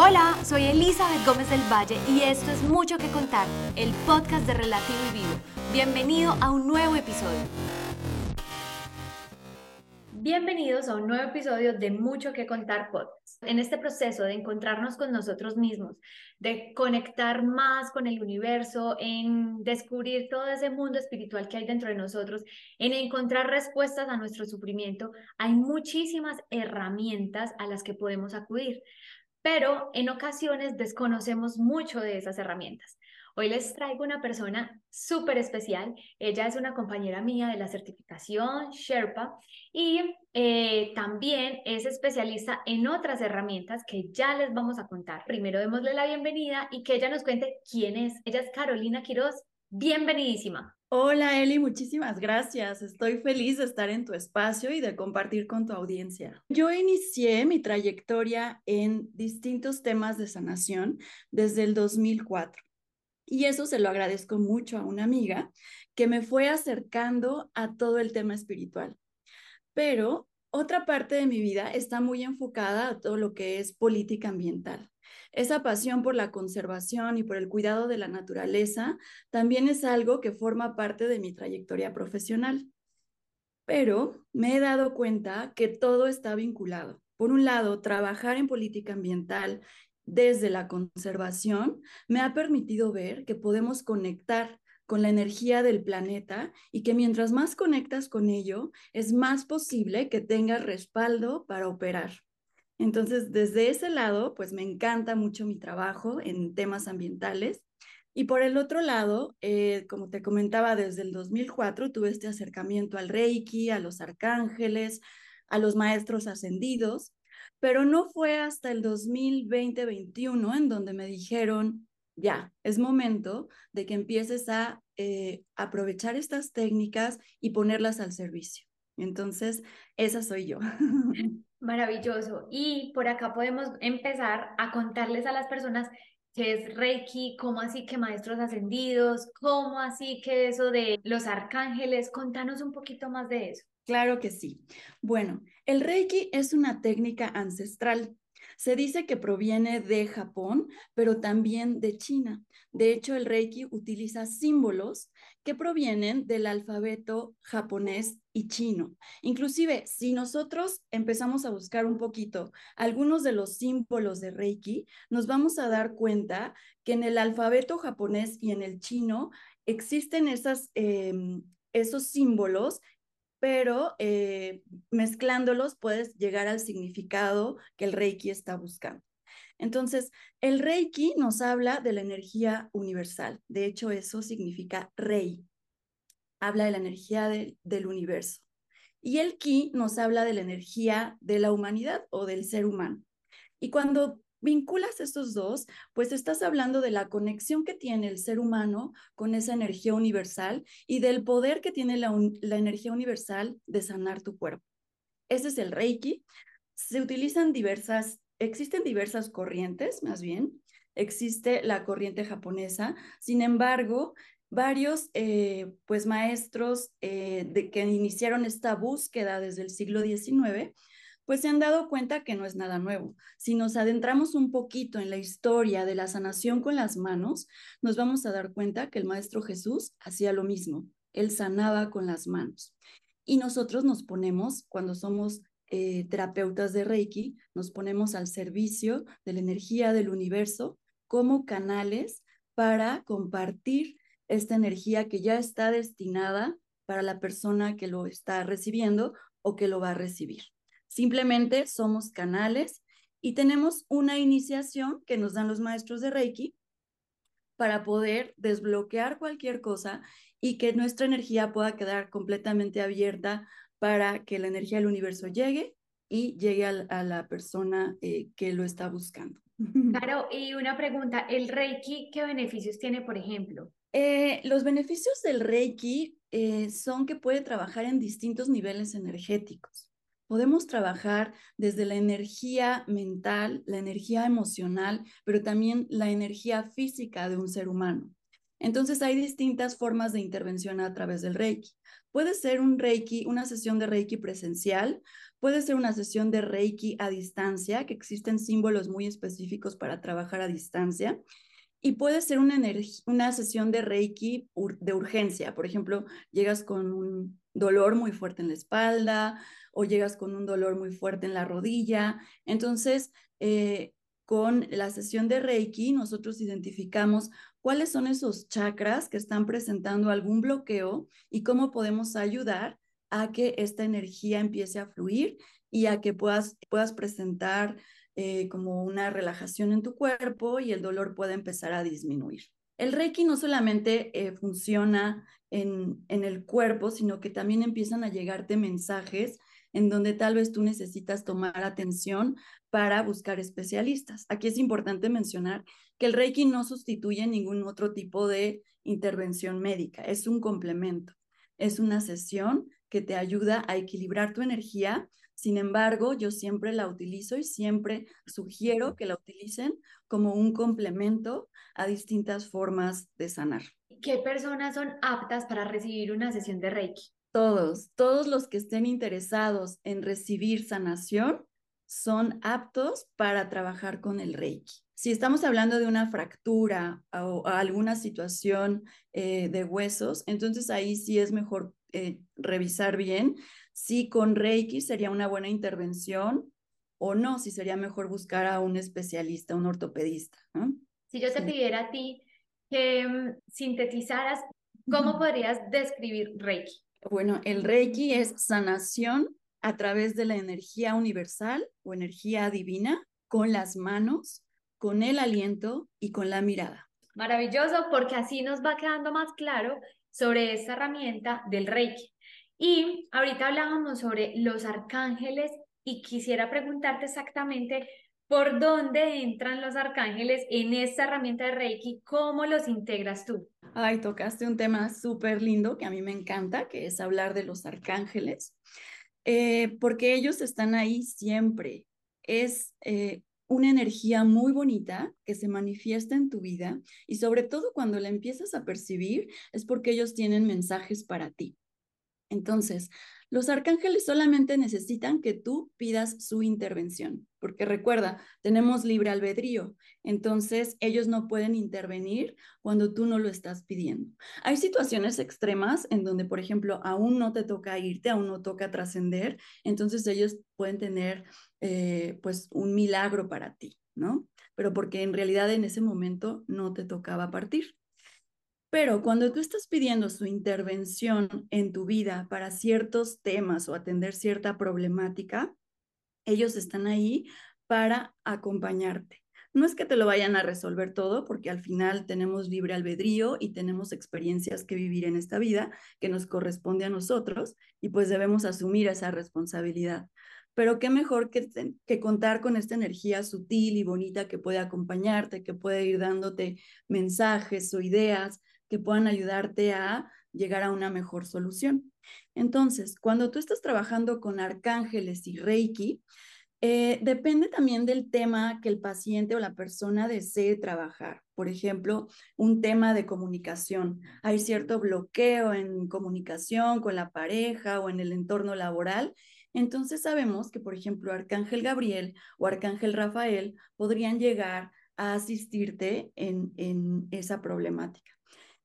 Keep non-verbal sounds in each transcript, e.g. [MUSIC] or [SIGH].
Hola, soy Elizabeth Gómez del Valle y esto es Mucho que Contar, el podcast de Relativo y Vivo. Bienvenido a un nuevo episodio. Bienvenidos a un nuevo episodio de Mucho que Contar Podcast. En este proceso de encontrarnos con nosotros mismos, de conectar más con el universo, en descubrir todo ese mundo espiritual que hay dentro de nosotros, en encontrar respuestas a nuestro sufrimiento, hay muchísimas herramientas a las que podemos acudir pero en ocasiones desconocemos mucho de esas herramientas. Hoy les traigo una persona súper especial. Ella es una compañera mía de la certificación Sherpa y eh, también es especialista en otras herramientas que ya les vamos a contar. Primero démosle la bienvenida y que ella nos cuente quién es. Ella es Carolina Quiroz. Bienvenidísima. Hola Eli, muchísimas gracias. Estoy feliz de estar en tu espacio y de compartir con tu audiencia. Yo inicié mi trayectoria en distintos temas de sanación desde el 2004 y eso se lo agradezco mucho a una amiga que me fue acercando a todo el tema espiritual. Pero otra parte de mi vida está muy enfocada a todo lo que es política ambiental. Esa pasión por la conservación y por el cuidado de la naturaleza también es algo que forma parte de mi trayectoria profesional. Pero me he dado cuenta que todo está vinculado. Por un lado, trabajar en política ambiental desde la conservación me ha permitido ver que podemos conectar con la energía del planeta y que mientras más conectas con ello, es más posible que tengas respaldo para operar. Entonces, desde ese lado, pues me encanta mucho mi trabajo en temas ambientales. Y por el otro lado, eh, como te comentaba, desde el 2004 tuve este acercamiento al Reiki, a los arcángeles, a los maestros ascendidos, pero no fue hasta el 2020-21 en donde me dijeron, ya, es momento de que empieces a eh, aprovechar estas técnicas y ponerlas al servicio. Entonces, esa soy yo. [LAUGHS] [LAUGHS] Maravilloso. Y por acá podemos empezar a contarles a las personas qué es Reiki, cómo así que maestros ascendidos, cómo así que eso de los arcángeles. Contanos un poquito más de eso. Claro que sí. Bueno, el Reiki es una técnica ancestral se dice que proviene de Japón, pero también de China. De hecho, el Reiki utiliza símbolos que provienen del alfabeto japonés y chino. Inclusive, si nosotros empezamos a buscar un poquito algunos de los símbolos de Reiki, nos vamos a dar cuenta que en el alfabeto japonés y en el chino existen esas, em, esos símbolos pero eh, mezclándolos puedes llegar al significado que el Reiki está buscando. Entonces, el Reiki nos habla de la energía universal. De hecho, eso significa Rei. Habla de la energía del universo. Y el Ki nos habla de la energía de la humanidad o del ser humano. Y cuando vinculas estos dos, pues estás hablando de la conexión que tiene el ser humano con esa energía universal y del poder que tiene la, energía universal de sanar tu cuerpo. Ese es el Reiki. Se utilizan diversas, existen diversas corrientes, más bien. Existe la corriente japonesa. Sin embargo, varios eh, pues maestros eh, de que iniciaron esta búsqueda desde el siglo XIX pues se han dado cuenta que no es nada nuevo. Si nos adentramos un poquito en la historia de la sanación con las manos, nos vamos a dar cuenta que el Maestro Jesús hacía lo mismo. Él sanaba con las manos. Y nosotros nos ponemos, cuando somos eh, terapeutas de Reiki, nos ponemos al servicio de la energía del universo como canales para compartir esta energía que ya está destinada para la persona que lo está recibiendo o que lo va a recibir. Simplemente somos canales y tenemos una iniciación que nos dan los maestros de Reiki para poder desbloquear cualquier cosa y que nuestra energía pueda quedar completamente abierta para que la energía del universo llegue y llegue a, la persona eh, que lo está buscando. [LAUGHS] Claro, y una pregunta, ¿el Reiki qué beneficios tiene, por ejemplo? Eh, los beneficios del Reiki eh, son que puede trabajar en distintos niveles energéticos. Podemos trabajar desde la energía mental, la energía emocional, pero también la energía física de un ser humano. Entonces hay distintas formas de intervención a través del Reiki. Puede ser un Reiki, una sesión de Reiki presencial, Puede ser una sesión de Reiki a distancia, que existen símbolos muy específicos para trabajar a distancia. Y puede ser una, una sesión de Reiki de urgencia. Por ejemplo, llegas con un dolor muy fuerte en la espalda o llegas con un dolor muy fuerte en la rodilla. Entonces, eh, con la sesión de Reiki, nosotros identificamos cuáles son esos chakras que están presentando algún bloqueo y cómo podemos ayudar a que esta energía empiece a fluir y a que puedas, puedas presentar eh, como una relajación en tu cuerpo y el dolor pueda empezar a disminuir. El Reiki no solamente eh, funciona en, en el cuerpo, sino que también empiezan a llegarte mensajes en donde tal vez tú necesitas tomar atención para buscar especialistas. Aquí es importante mencionar que el Reiki no sustituye ningún otro tipo de intervención médica, es un complemento, es una sesión que te ayuda a equilibrar tu energía. Sin embargo, yo siempre la utilizo y siempre sugiero que la utilicen como un complemento a distintas formas de sanar. ¿Qué personas son aptas para recibir una sesión de Reiki? Todos, todos los que estén interesados en recibir sanación son aptos para trabajar con el Reiki. Si estamos hablando de una fractura o alguna situación eh, de huesos, entonces ahí sí es mejor eh, revisar bien si con Reiki sería una buena intervención o no, si sería mejor buscar a un especialista, un ortopedista. Si yo te pidiera a ti que mm, sintetizaras, ¿cómo podrías describir Reiki? Bueno, el Reiki es sanación a través de la energía universal o energía divina con las manos, con el aliento y con la mirada. Maravilloso, porque así nos va quedando más claro sobre esta herramienta del Reiki. Y ahorita hablábamos sobre los arcángeles y quisiera preguntarte exactamente por dónde entran los arcángeles en esta herramienta de Reiki, cómo los integras tú. Ay, tocaste un tema súper lindo que a mí me encanta, que es hablar de los arcángeles, eh, porque ellos están ahí siempre. Es eh, una energía muy bonita que se manifiesta en tu vida y sobre todo cuando la empiezas a percibir es porque ellos tienen mensajes para ti. Entonces, los arcángeles solamente necesitan que tú pidas su intervención, porque recuerda, tenemos libre albedrío, entonces ellos no pueden intervenir cuando tú no lo estás pidiendo. Hay situaciones extremas en donde, por ejemplo, aún no te toca irte, aún no toca trascender, entonces ellos pueden tener eh, pues un milagro para ti, ¿no? Pero porque en realidad en ese momento no te tocaba partir. Pero cuando tú estás pidiendo su intervención en tu vida para ciertos temas o atender cierta problemática, ellos están ahí para acompañarte. No es que te lo vayan a resolver todo, porque al final tenemos libre albedrío y tenemos experiencias que vivir en esta vida que nos corresponde a nosotros y pues debemos asumir esa responsabilidad. Pero qué mejor que, que contar con esta energía sutil y bonita que puede acompañarte, que puede ir dándote mensajes o ideas que puedan ayudarte a llegar a una mejor solución. Entonces, cuando tú estás trabajando con arcángeles y reiki, eh, depende también del tema que el paciente o la persona desee trabajar. Por ejemplo, un tema de comunicación. Hay cierto bloqueo en comunicación con la pareja o en el entorno laboral. Entonces sabemos que, por ejemplo, Arcángel Gabriel o Arcángel Rafael podrían llegar a asistirte en, en esa problemática.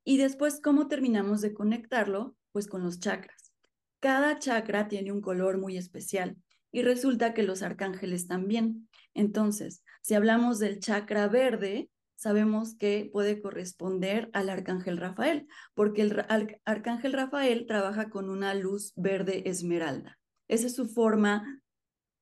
Y después, ¿cómo terminamos de conectarlo? Pues con los chakras. Cada chakra tiene un color muy especial y resulta que los arcángeles también. Entonces, si hablamos del chakra verde, sabemos que puede corresponder al arcángel Rafael, porque el arcángel Rafael trabaja con una luz verde esmeralda. Esa es su forma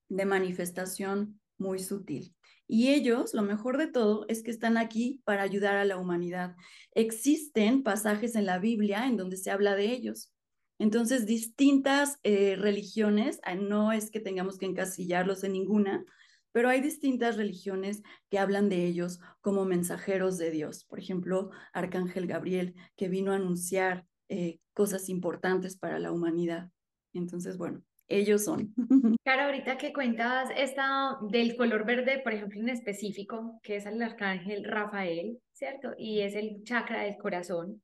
de manifestación muy sutil. Y ellos, lo mejor de todo, es que están aquí para ayudar a la humanidad. Existen pasajes en la Biblia en donde se habla de ellos. Entonces, distintas eh, religiones, ah, no es que tengamos que encasillarlos en ninguna, pero hay distintas religiones que hablan de ellos como mensajeros de Dios. Por ejemplo, Arcángel Gabriel, que vino a anunciar eh, cosas importantes para la humanidad. Entonces, bueno, ellos son. [LAUGHS] Claro, ahorita que cuentas esta del color verde, por ejemplo, en específico, que es el arcángel Rafael, ¿cierto? Y es el chakra del corazón.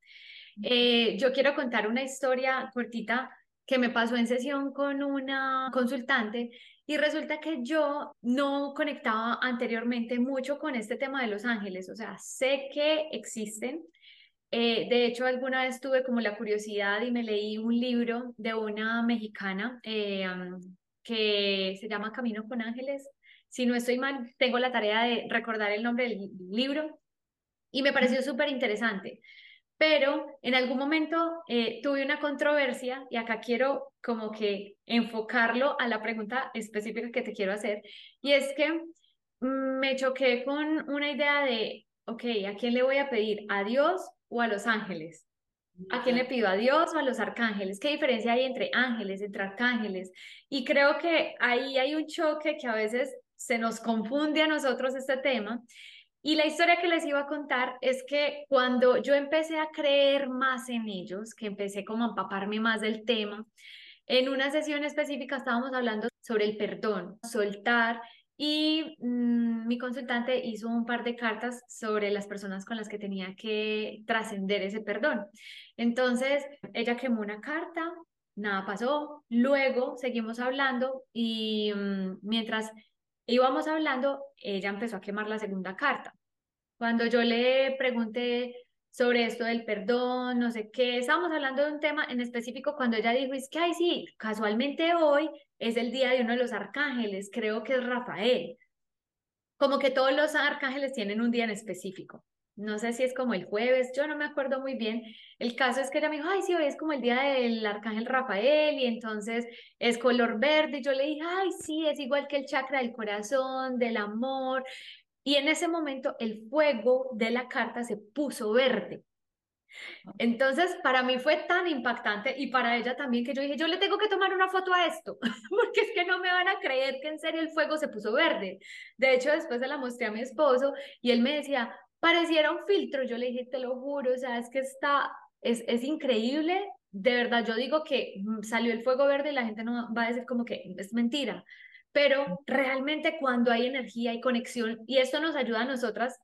Eh, yo quiero contar una historia cortita que me pasó en sesión con una consultante y resulta que yo no conectaba anteriormente mucho con este tema de los ángeles, o sea, sé que existen. Eh, de hecho, alguna vez tuve como la curiosidad y me leí un libro de una mexicana eh, que se llama Camino con Ángeles. Si no estoy mal, tengo la tarea de recordar el nombre del libro y me pareció súper interesante pero en algún momento eh, tuve una controversia y acá quiero como que enfocarlo a la pregunta específica que te quiero hacer y es que mm, me choqué con una idea de, ok, ¿a quién le voy a pedir? ¿A Dios o a los ángeles? ¿A quién le pido? ¿A Dios o a los arcángeles? ¿Qué diferencia hay entre ángeles, entre arcángeles? Y creo que ahí hay un choque que a veces se nos confunde a nosotros este tema y la historia que les iba a contar es que cuando yo empecé a creer más en ellos, que empecé como a empaparme más del tema, en una sesión específica estábamos hablando sobre el perdón, soltar, y mm, mi consultante hizo un par de cartas sobre las personas con las que tenía que trascender ese perdón. Entonces, ella quemó una carta, nada pasó, luego seguimos hablando y mm, mientras íbamos hablando, ella empezó a quemar la segunda carta. Cuando yo le pregunté sobre esto del perdón, no sé qué, estábamos hablando de un tema en específico cuando ella dijo, es que, ay, sí, casualmente hoy es el día de uno de los arcángeles, creo que es Rafael. Como que todos los arcángeles tienen un día en específico. No sé si es como el jueves, yo no me acuerdo muy bien. El caso es que ella me dijo, ay, sí, hoy es como el día del arcángel Rafael y entonces es color verde. Y yo le dije, ay, sí, es igual que el chakra del corazón, del amor. Y en ese momento el fuego de la carta se puso verde. Entonces, para mí fue tan impactante y para ella también que yo dije, yo le tengo que tomar una foto a esto, [LAUGHS] porque es que no me van a creer que en serio el fuego se puso verde. De hecho, después se la mostré a mi esposo y él me decía, pareciera un filtro. Yo le dije, te lo juro, o sea, es que está, es, es increíble. De verdad, yo digo que mm, salió el fuego verde y la gente no va a decir como que es mentira pero realmente cuando hay energía y conexión, y esto nos ayuda a nosotras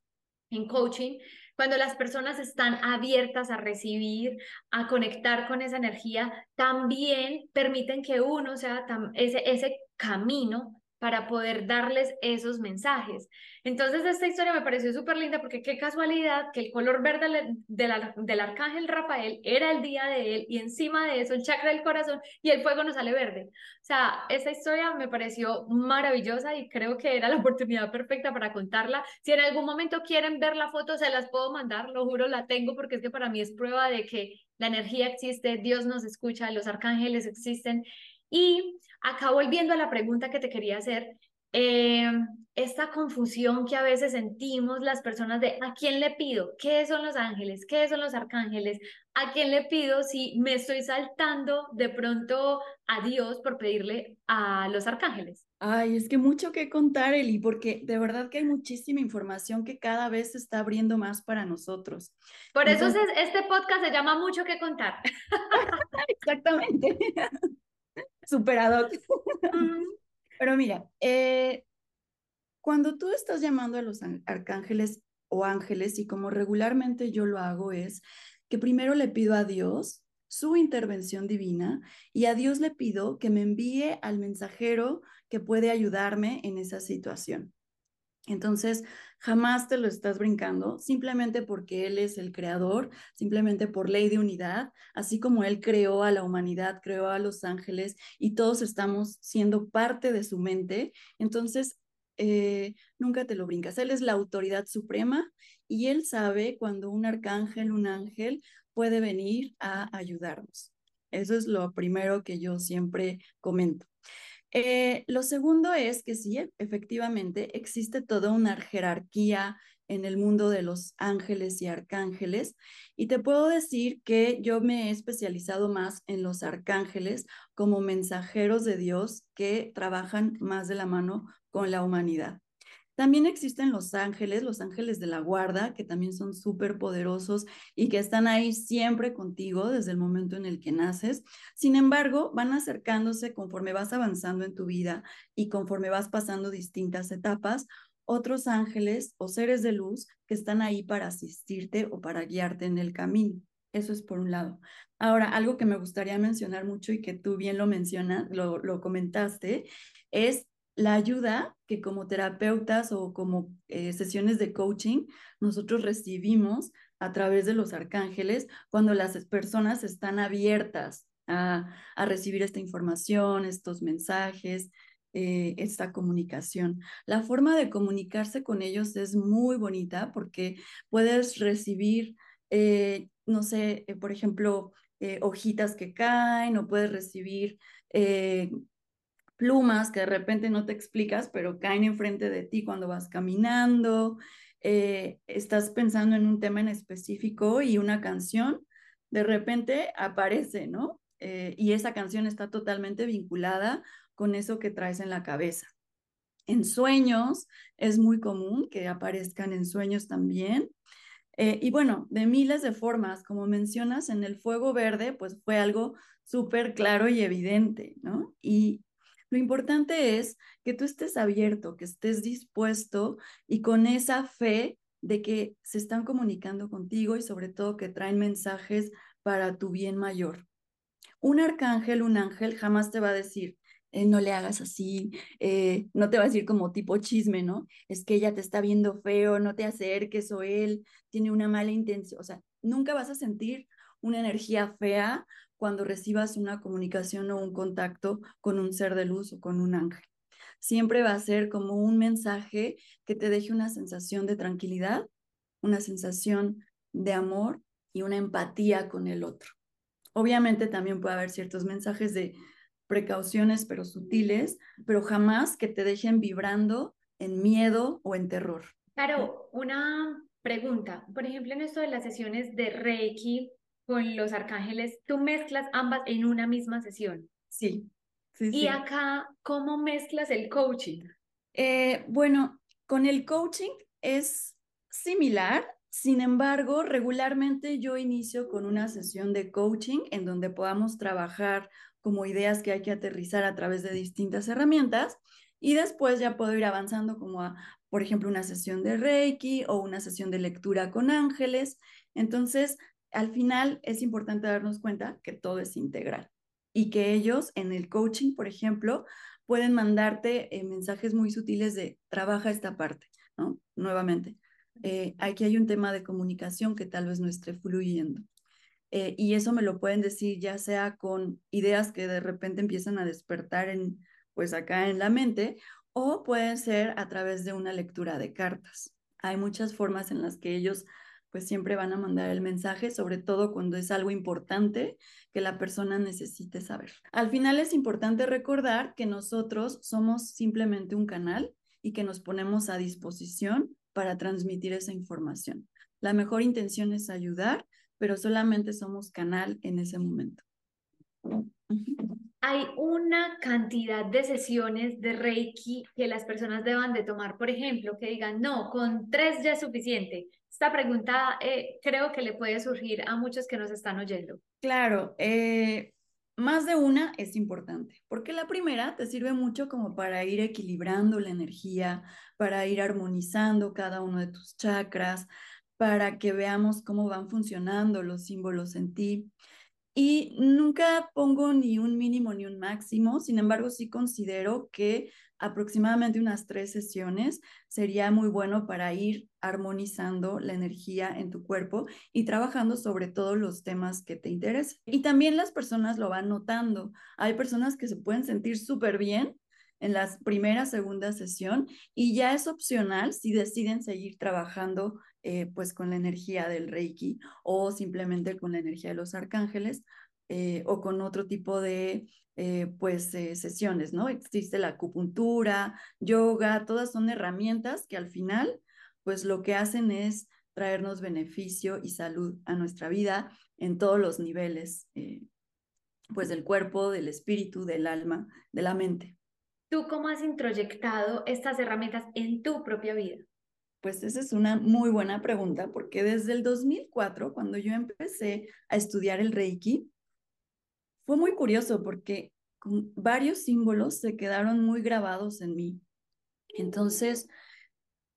en coaching, cuando las personas están abiertas a recibir, a conectar con esa energía, también permiten que uno sea ese, ese camino para poder darles esos mensajes. Entonces, esta historia me pareció súper linda porque qué casualidad que el color verde del, arcángel Rafael era el día de él y encima de eso el chakra del corazón y el fuego nos sale verde. O sea, esta historia me pareció maravillosa y creo que era la [LAUGHS] oportunidad perfecta para contarla. Si en algún momento quieren ver la foto, se las puedo mandar, lo juro, la tengo porque es que para mí es prueba de que la energía existe, Dios nos escucha, los arcángeles existen. Y Acá volviendo a la pregunta que te quería hacer, eh, esta confusión que a veces sentimos las personas de ¿a quién le pido? ¿Qué son los ángeles? ¿Qué son los arcángeles? ¿A quién le pido si me estoy saltando de pronto a Dios por pedirle a los arcángeles? Ay, es que mucho que contar, Eli, porque de verdad que hay muchísima información que cada vez se está abriendo más para nosotros. Por eso este podcast se llama Mucho que contar. [LAUGHS] Exactamente. [LAUGHS] Superado. Pero mira, eh, cuando tú estás llamando a los arcángeles o ángeles, y como regularmente yo lo hago, es que primero le pido a Dios su intervención divina y a Dios le pido que me envíe al mensajero que puede ayudarme en esa situación. Entonces, jamás te lo estás brincando, simplemente porque Él es el creador, simplemente por ley de unidad, así como Él creó a la humanidad, creó a los ángeles y todos estamos siendo parte de su mente. Entonces, eh, nunca te lo brincas. Él es la autoridad suprema y Él sabe cuando un arcángel, un ángel puede venir a ayudarnos. Eso es lo primero que yo siempre comento. Eh, lo segundo es que sí, efectivamente, existe toda una jerarquía en el mundo de los ángeles y arcángeles. Y te puedo decir que yo me he especializado más en los arcángeles como mensajeros de Dios que trabajan más de la mano con la humanidad. También existen los ángeles, los ángeles de la guarda, que también son súper poderosos y que están ahí siempre contigo desde el momento en el que naces. Sin embargo, van acercándose conforme vas avanzando en tu vida y conforme vas pasando distintas etapas, otros ángeles o seres de luz que están ahí para asistirte o para guiarte en el camino. Eso es por un lado. Ahora, algo que me gustaría mencionar mucho y que tú bien lo mencionas, lo, lo comentaste, es la ayuda que como terapeutas o como eh, sesiones de coaching nosotros recibimos a través de los arcángeles cuando las personas están abiertas a, recibir esta información, estos mensajes, eh, esta comunicación. La forma de comunicarse con ellos es muy bonita porque puedes recibir, eh, no sé, por ejemplo, hojitas que caen o puedes recibir plumas que de repente no te explicas, pero caen enfrente de ti cuando vas caminando, eh, estás pensando en un tema en específico y una canción de repente aparece, ¿no? Eh, y esa canción está totalmente vinculada con eso que traes en la cabeza. En sueños es muy común que aparezcan en sueños también. Eh, y bueno, de miles de formas, como mencionas, en el fuego verde, pues fue algo súper claro y evidente, ¿no? Y lo importante es que tú estés abierto, que estés dispuesto y con esa fe de que se están comunicando contigo y sobre todo que traen mensajes para tu bien mayor. Un arcángel, un ángel jamás te va a decir, eh, no le hagas así, eh, no te va a decir como tipo chisme, ¿no? Es que ella te está viendo feo, no te acerques o él tiene una mala intención, o sea, nunca vas a sentir una energía fea cuando recibas una comunicación o un contacto con un ser de luz o con un ángel. Siempre va a ser como un mensaje que te deje una sensación de tranquilidad, una sensación de amor y una empatía con el otro. Obviamente también puede haber ciertos mensajes de precauciones, pero sutiles, pero jamás que te dejen vibrando en miedo o en terror. Claro, una pregunta. Por ejemplo, en esto de las sesiones de Reiki, con los arcángeles, tú mezclas ambas en una misma sesión. Sí. sí y acá, ¿cómo mezclas el coaching? Eh, bueno, con el coaching es similar, sin embargo, regularmente yo inicio con una sesión de coaching en donde podamos trabajar como ideas que hay que aterrizar a través de distintas herramientas y después ya puedo ir avanzando como a, por ejemplo, una sesión de Reiki o una sesión de lectura con ángeles. Entonces, al final es importante darnos cuenta que todo es integral y que ellos en el coaching, por ejemplo, pueden mandarte eh, mensajes muy sutiles de trabaja esta parte, ¿no? Nuevamente, eh, aquí hay un tema de comunicación que tal vez no esté fluyendo. Eh, y eso me lo pueden decir ya sea con ideas que de repente empiezan a despertar en, pues acá en la mente, o pueden ser a través de una lectura de cartas. Hay muchas formas en las que ellos pues siempre van a mandar el mensaje, sobre todo cuando es algo importante que la persona necesite saber. Al final es importante recordar que nosotros somos simplemente un canal y que nos ponemos a disposición para transmitir esa información. La mejor intención es ayudar, pero solamente somos canal en ese momento. Hay una cantidad de sesiones de Reiki que las personas deban de tomar, por ejemplo, que digan, no, con tres ya es suficiente, esta pregunta eh, creo que le puede surgir a muchos que nos están oyendo. Claro, eh, más de una es importante, porque la primera te sirve mucho como para ir equilibrando la energía, para ir armonizando cada uno de tus chakras, para que veamos cómo van funcionando los símbolos en ti. Y nunca pongo ni un mínimo ni un máximo, sin embargo, sí considero que aproximadamente unas tres sesiones sería muy bueno para ir armonizando la energía en tu cuerpo y trabajando sobre todos los temas que te interesan. Y también las personas lo van notando. Hay personas que se pueden sentir súper bien en la primera, segunda sesión y ya es opcional si deciden seguir trabajando eh, pues con la energía del Reiki o simplemente con la energía de los arcángeles eh, o con otro tipo de eh, pues sesiones, ¿no? Existe la acupuntura, yoga, todas son herramientas que al final pues lo que hacen es traernos beneficio y salud a nuestra vida en todos los niveles, pues del cuerpo, del espíritu, del alma, de la mente. ¿Tú cómo has introyectado estas herramientas en tu propia vida? Pues esa es una muy buena pregunta, porque desde el 2004, cuando yo empecé a estudiar el Reiki, fue muy curioso porque varios símbolos se quedaron muy grabados en mí. Entonces,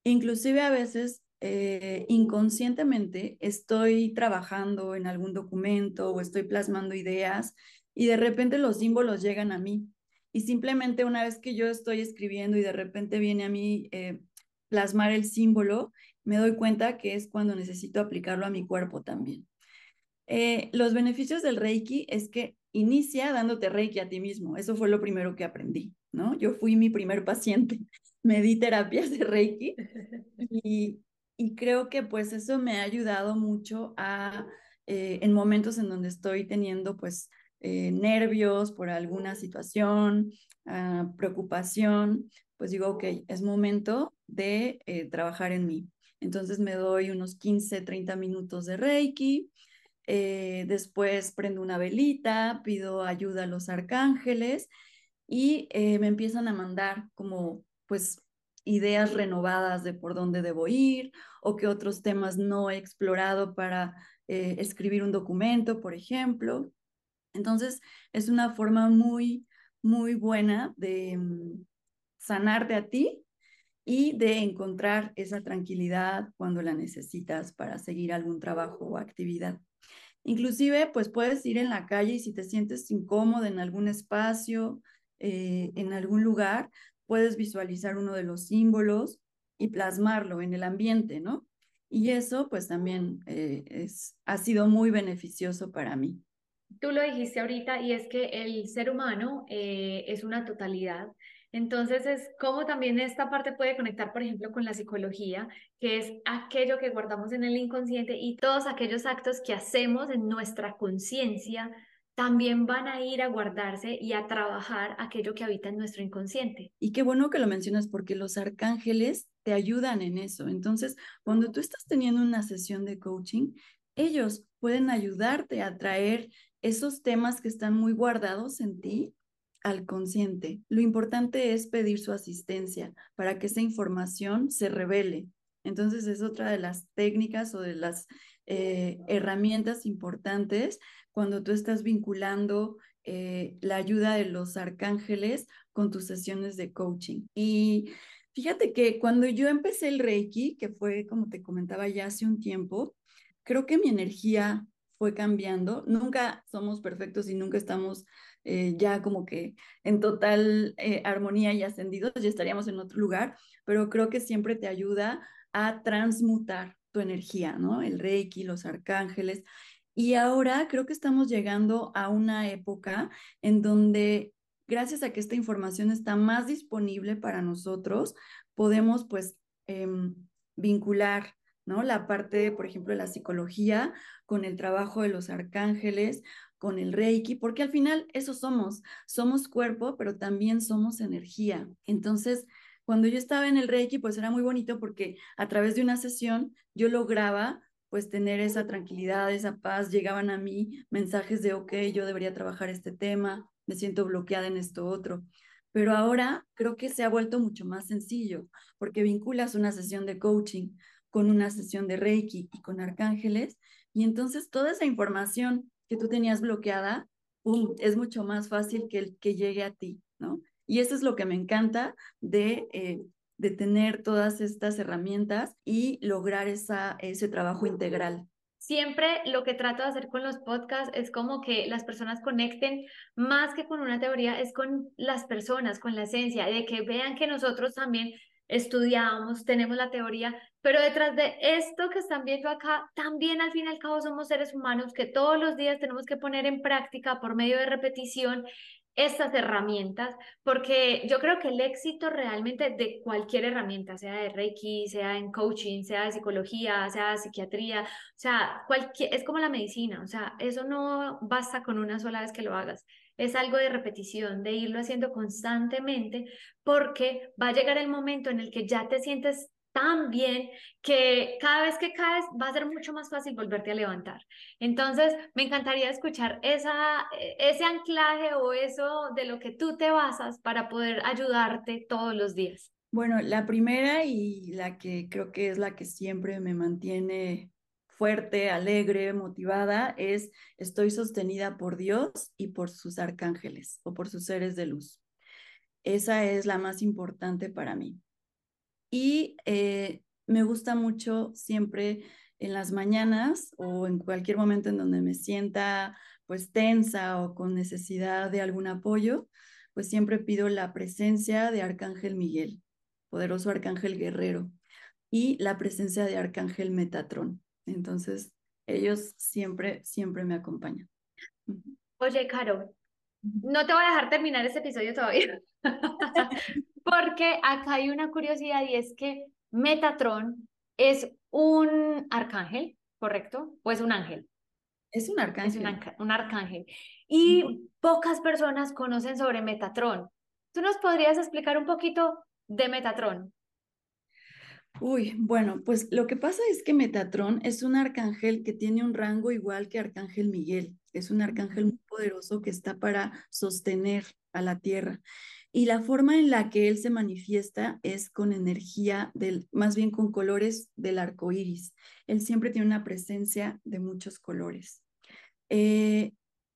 inclusive a veces eh, inconscientemente estoy trabajando en algún documento o estoy plasmando ideas y de repente los símbolos llegan a mí. Y simplemente una vez que yo estoy escribiendo y de repente viene a mí eh, plasmar el símbolo, me doy cuenta que es cuando necesito aplicarlo a mi cuerpo también. Eh, los beneficios del Reiki es que inicia dándote Reiki a ti mismo. Eso fue lo primero que aprendí, ¿no? Yo fui mi primer paciente, [LAUGHS] me di terapias de Reiki [LAUGHS] y, y creo que pues eso me ha ayudado mucho a, eh, en momentos en donde estoy teniendo pues eh, nervios por alguna situación, ah, preocupación, pues digo, ok, es momento de eh, trabajar en mí. Entonces me doy unos 15, 30 minutos de Reiki, después prendo una velita, pido ayuda a los arcángeles y me empiezan a mandar como pues ideas renovadas de por dónde debo ir o qué otros temas no he explorado para eh, escribir un documento, por ejemplo. Entonces, es una forma muy, muy buena de mm, sanarte a ti y de encontrar esa tranquilidad cuando la necesitas para seguir algún trabajo o actividad. Inclusive, pues puedes ir en la calle y si te sientes incómodo en algún espacio, eh, en algún lugar, puedes visualizar uno de los símbolos y plasmarlo en el ambiente, ¿no? Y eso pues también eh, es, ha sido muy beneficioso para mí. Tú lo dijiste ahorita y es que el ser humano eh, es una totalidad. Entonces es como también esta parte puede conectar, por ejemplo, con la psicología, que es aquello que guardamos en el inconsciente y todos aquellos actos que hacemos en nuestra conciencia también van a ir a guardarse y a trabajar aquello que habita en nuestro inconsciente. Y qué bueno que lo mencionas porque los arcángeles te ayudan en eso. Entonces, cuando tú estás teniendo una sesión de coaching, ellos pueden ayudarte a traer esos temas que están muy guardados en ti al consciente. Lo importante es pedir su asistencia para que esa información se revele. Entonces es otra de las técnicas o de las eh, herramientas importantes cuando tú estás vinculando eh, la ayuda de los arcángeles con tus sesiones de coaching. Y fíjate que cuando yo empecé el Reiki, que fue como te comentaba ya hace un tiempo, creo que mi energía fue cambiando. Nunca somos perfectos y nunca estamos eh, ya como que en total eh, armonía y ascendidos, ya estaríamos en otro lugar, pero creo que siempre te ayuda a transmutar tu energía, ¿no? El Reiki, los arcángeles. Y ahora creo que estamos llegando a una época en donde, gracias a que esta información está más disponible para nosotros, podemos pues em, vincular ¿no? La parte, por ejemplo, de la psicología con el trabajo de los arcángeles, con el reiki, porque al final eso somos, somos cuerpo, pero también somos energía. Entonces, cuando yo estaba en el reiki, pues era muy bonito porque a través de una sesión yo lograba pues tener esa tranquilidad, esa paz, llegaban a mí mensajes de, ok, yo debería trabajar este tema, me siento bloqueada en esto otro. Pero ahora creo que se ha vuelto mucho más sencillo porque vinculas una sesión de coaching con una sesión de Reiki y con arcángeles y entonces toda esa información que tú tenías bloqueada, es mucho más fácil que, que llegue a ti, ¿no? Y eso es lo que me encanta de eh, de tener todas estas herramientas y lograr esa, ese trabajo integral. Siempre lo que trato de hacer con los podcasts es como que las personas conecten más que con una teoría, es con las personas, con la esencia, de que vean que nosotros también estudiamos, tenemos la teoría, pero detrás de esto que están viendo acá, también al fin y al cabo somos seres humanos que todos los días tenemos que poner en práctica por medio de repetición estas herramientas, porque yo creo que el éxito realmente de cualquier herramienta, sea de Reiki, sea en coaching, sea de psicología, sea de psiquiatría, o sea, cualquier, es como la medicina, o sea, eso no basta con una sola vez que lo hagas, es algo de repetición, de irlo haciendo constantemente, porque va a llegar el momento en el que ya te sientes tan bien que cada vez que caes va a ser mucho más fácil volverte a levantar. Entonces, me encantaría escuchar esa, ese anclaje o eso de lo que tú te basas para poder ayudarte todos los días. Bueno, la primera y la que creo que es la que siempre me mantiene fuerte, alegre, motivada, es estoy sostenida por Dios y por sus arcángeles o por sus seres de luz. Esa es la más importante para mí. Y eh, me gusta mucho siempre en las mañanas o en cualquier momento en donde me sienta pues tensa o con necesidad de algún apoyo, pues siempre pido la presencia de Arcángel Miguel, poderoso Arcángel Guerrero, y la presencia de Arcángel Metatrón. Entonces, ellos siempre, siempre me acompañan. Oye, Caro, no te voy a dejar terminar este episodio todavía, [LAUGHS] porque acá hay una curiosidad y es que Metatron es un arcángel, ¿correcto? ¿O es un ángel? Es un arcángel. Es un, arcángel. Y pocas personas conocen sobre Metatron. ¿Tú nos podrías explicar un poquito de Metatron? Uy, bueno, pues lo que pasa es que Metatron es un arcángel que tiene un rango igual que Arcángel Miguel. Es un arcángel muy poderoso que está para sostener a la tierra. Y la forma en la que él se manifiesta es con energía del, más bien con colores del arco iris. Él siempre tiene una presencia de muchos colores. Eh,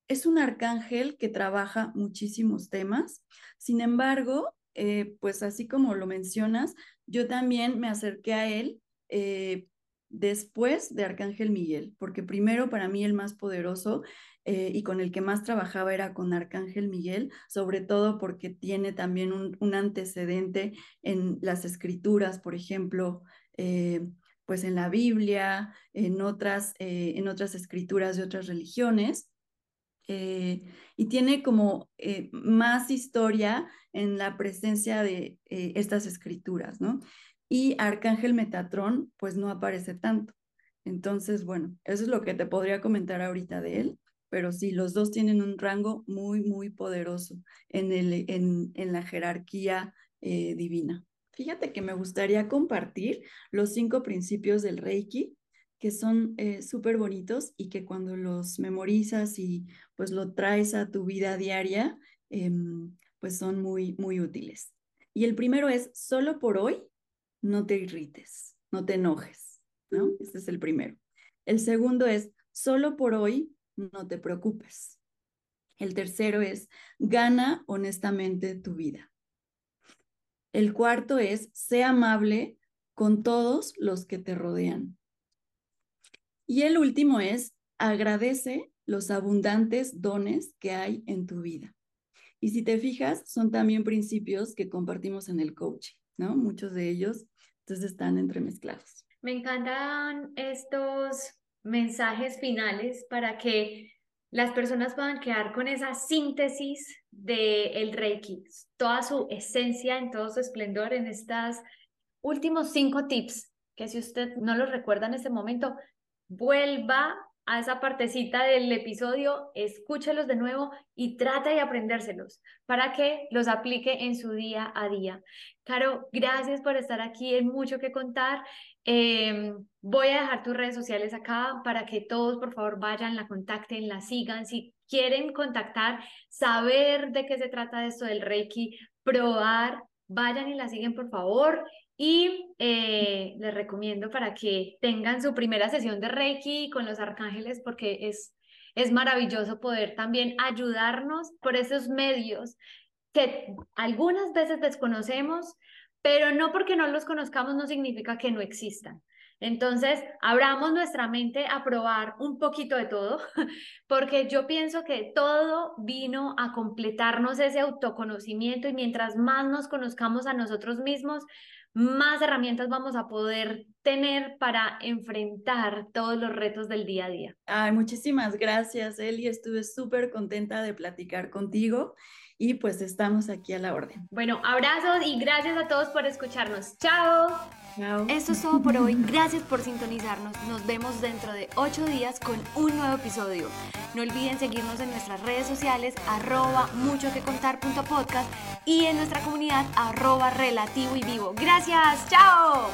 es un arcángel que trabaja muchísimos temas. Sin embargo, eh, pues así como lo mencionas, yo también me acerqué a él eh, después de Arcángel Miguel, porque primero para mí el más poderoso eh, y con el que más trabajaba era con Arcángel Miguel, sobre todo porque tiene también un, antecedente en las escrituras, por ejemplo, pues en la Biblia, en otras, en otras escrituras de otras religiones. y tiene como más historia en la presencia de eh, estas escrituras, ¿no? Y Arcángel Metatrón, pues no aparece tanto. Entonces, bueno, eso es lo que te podría comentar ahorita de él, pero sí, los dos tienen un rango muy, muy poderoso en, el, en, en la jerarquía eh, divina. Fíjate que me gustaría compartir los cinco principios del Reiki, que son eh, súper bonitos y que cuando los memorizas y pues lo traes a tu vida diaria, em, pues son muy, muy útiles. Y el primero es, solo por hoy, no te irrites, no te enojes, ¿no? Este es el primero. El segundo es, solo por hoy, no te preocupes. El tercero es, gana honestamente tu vida. El cuarto es, sé amable con todos los que te rodean. Y el último es, agradece los abundantes dones que hay en tu vida. Y si te fijas, son también principios que compartimos en el coaching, ¿no? Muchos de ellos, entonces están entremezclados. Me encantan estos mensajes finales para que las personas puedan quedar con esa síntesis del el Reiki, toda su esencia en todo su esplendor en estos últimos cinco tips, que si usted no los recuerda en este momento, vuelva a esa partecita del episodio, escúchelos de nuevo y trata de aprendérselos para que los aplique en su día a día. Caro, gracias por estar aquí, hay mucho que contar. Em, voy a dejar tus redes sociales acá para que todos, por favor, vayan, la contacten, la sigan. Si quieren contactar, saber de qué se trata esto del Reiki, probar, vayan y la siguen, por favor. Y eh, les recomiendo para que tengan su primera sesión de Reiki con los arcángeles porque es, es maravilloso poder también ayudarnos por esos medios que algunas veces desconocemos, pero no porque no los conozcamos no significa que no existan. Entonces, abramos nuestra mente a probar un poquito de todo, [LAUGHS] porque yo pienso que todo vino a completarnos ese autoconocimiento y mientras más nos conozcamos a nosotros mismos, más herramientas vamos a poder tener para enfrentar todos los retos del día a día. Ay, muchísimas gracias, Eli. Estuve súper contenta de platicar contigo y pues estamos aquí a la orden. Bueno, abrazos y gracias a todos por escucharnos. Chao. Chao. Esto es todo por hoy. Gracias por sintonizarnos. Nos vemos dentro de ocho días con un nuevo episodio. No olviden seguirnos en nuestras redes sociales arroba mucho que contar y en nuestra comunidad arroba relativo y vivo. Gracias. Chao.